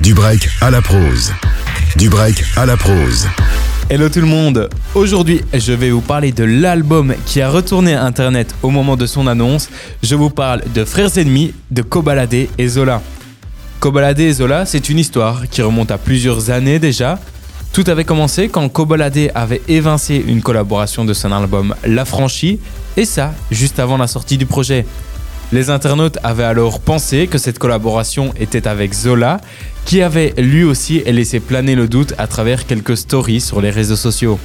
Du break à la prose. Du break à la prose. Hello tout le monde Aujourd'hui, je vais vous parler de l'album qui a retourné Internet au moment de son annonce. Je vous parle de Frères Ennemis, de Kobalade et Zola. Kobalade et Zola, c'est une histoire qui remonte à plusieurs années déjà. Tout avait commencé quand Kobalade avait évincé une collaboration de son album La Franchie, et ça, juste avant la sortie du projet. Les internautes avaient alors pensé que cette collaboration était avec Zola, qui avait lui aussi laissé planer le doute à travers quelques stories sur les réseaux sociaux.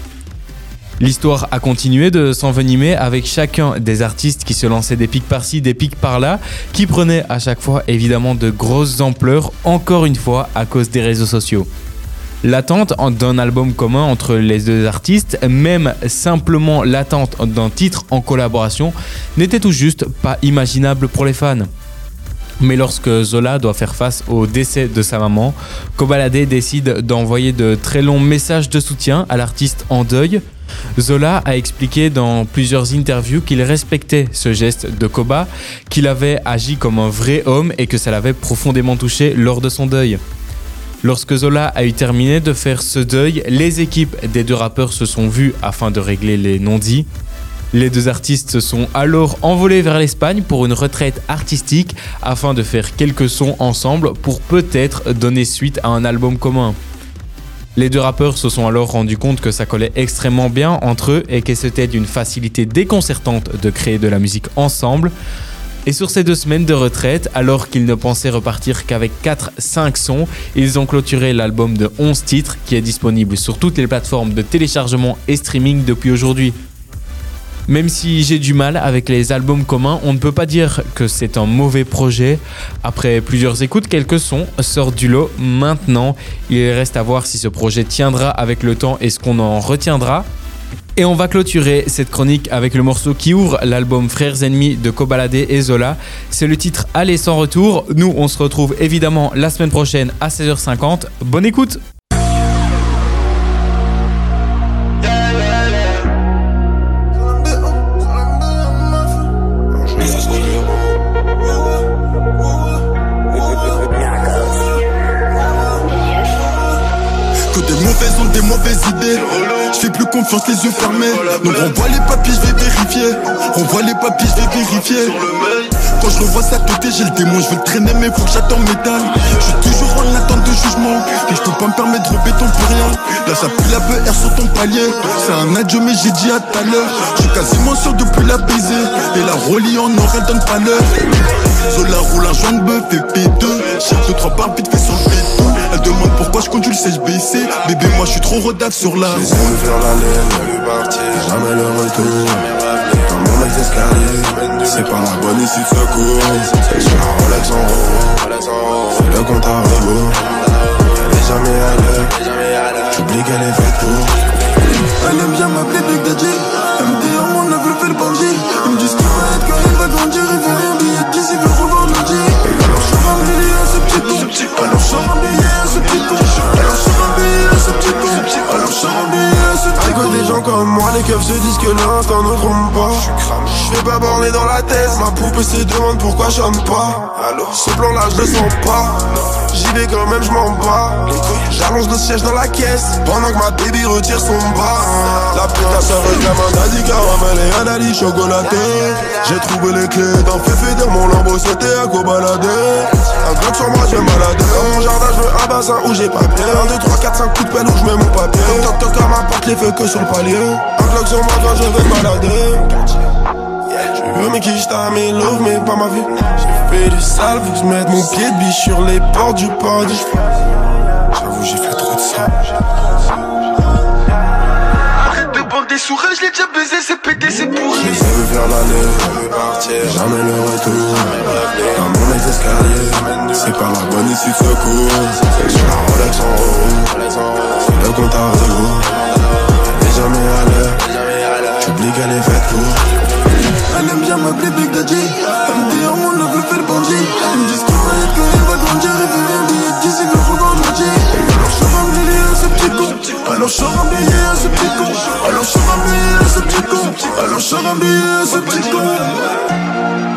L'histoire a continué de s'envenimer avec chacun des artistes qui se lançaient des pics par-ci, des pics par-là, qui prenaient à chaque fois évidemment de grosses ampleurs, encore une fois à cause des réseaux sociaux. L'attente d'un album commun entre les deux artistes, même simplement l'attente d'un titre en collaboration, n'était tout juste pas imaginable pour les fans. Mais lorsque Zola doit faire face au décès de sa maman, Kobalade décide d'envoyer de très longs messages de soutien à l'artiste en deuil. Zola a expliqué dans plusieurs interviews qu'il respectait ce geste de Koba, qu'il avait agi comme un vrai homme et que ça l'avait profondément touché lors de son deuil. Lorsque Zola a eu terminé de faire ce deuil, les équipes des deux rappeurs se sont vues afin de régler les non-dits. Les deux artistes se sont alors envolés vers l'Espagne pour une retraite artistique afin de faire quelques sons ensemble pour peut-être donner suite à un album commun. Les deux rappeurs se sont alors rendus compte que ça collait extrêmement bien entre eux et que c'était d'une facilité déconcertante de créer de la musique ensemble. Et sur ces deux semaines de retraite, alors qu'ils ne pensaient repartir qu'avec 4-5 sons, ils ont clôturé l'album de 11 titres qui est disponible sur toutes les plateformes de téléchargement et streaming depuis aujourd'hui. Même si j'ai du mal avec les albums communs, on ne peut pas dire que c'est un mauvais projet. Après plusieurs écoutes, quelques sons sortent du lot. Maintenant, il reste à voir si ce projet tiendra avec le temps et ce qu'on en retiendra. Et on va clôturer cette chronique avec le morceau qui ouvre l'album Frères Ennemis de Kobalade et Zola. C'est le titre Aller sans retour. Nous, on se retrouve évidemment la semaine prochaine à 16h50. Bonne écoute des mauvaises idées. Je fais plus confiance les yeux fermés. Donc renvoie les papiers, je vais vérifier. Renvoie les papiers, je vais vérifier. Quand je revois ça côté, j'ai le démon, je veux le traîner, mais faut que j'attends métal. Je suis toujours en attente de jugement. Et je peux pas me permettre de béton pour rien. Là, ça pue la BR sur ton palier. C'est un adieu, mais j'ai dit à tout à l'heure. Je suis quasiment sûr de plus la baiser. Et la relie en or, elle donne pas l'heure. Zola roule un joint de bœuf et P2. J'ai deux, trois barres vite fait demande pourquoi je conduis le CHBC. Bébé, moi je suis trop rodave sur la J'essaie de faire l'aller, ne lui partir, jamais le retour. Dans mon ex-escalier, c'est pas la bonne issue de secours. J'ai la Rolex en haut, c'est le compte à des gens comme moi, les keufs se disent que l'instant ne trompe pas. Je fais pas borner dans la tête, ma poupée se demande pourquoi j'aime pas. Ce plan là, je le sens pas. J'y vais quand même, je m'en bats. J'allonge le siège dans la caisse pendant que ma baby retire son bas. La putain se réclame un daddy caramel et un daddy chocolaté. J'ai trouvé les clés d'un féfé dans mon lambeau, c'était à quoi balader. Un Glock sur moi, je vais me balader. Dans mon jardin, je veux un bassin où j'ai pas bien. 1, 2, 3, 4, 5 coups de pelle où je mets mon papier. Porte, les feux que sur le palier. Un Glock sur moi, quand je vais balader. Je veux mes quiches, t'as mes loves, mais pas ma vie. J'ai fait du sale, faut que je mette mon pied de biche sur les portes du paradis. J'avoue, j'ai fait trop de ça. Arrête de banque des sourires, je l'ai déjà baisé, c'est pété, c'est pourri J'essaie de faire l'aller, jamais le retour. Dans mon ex-escalier, c'est pas la bonne issue de secours. J'ai la Rolex en haut, c'est le compte à sors un billet à ce petit con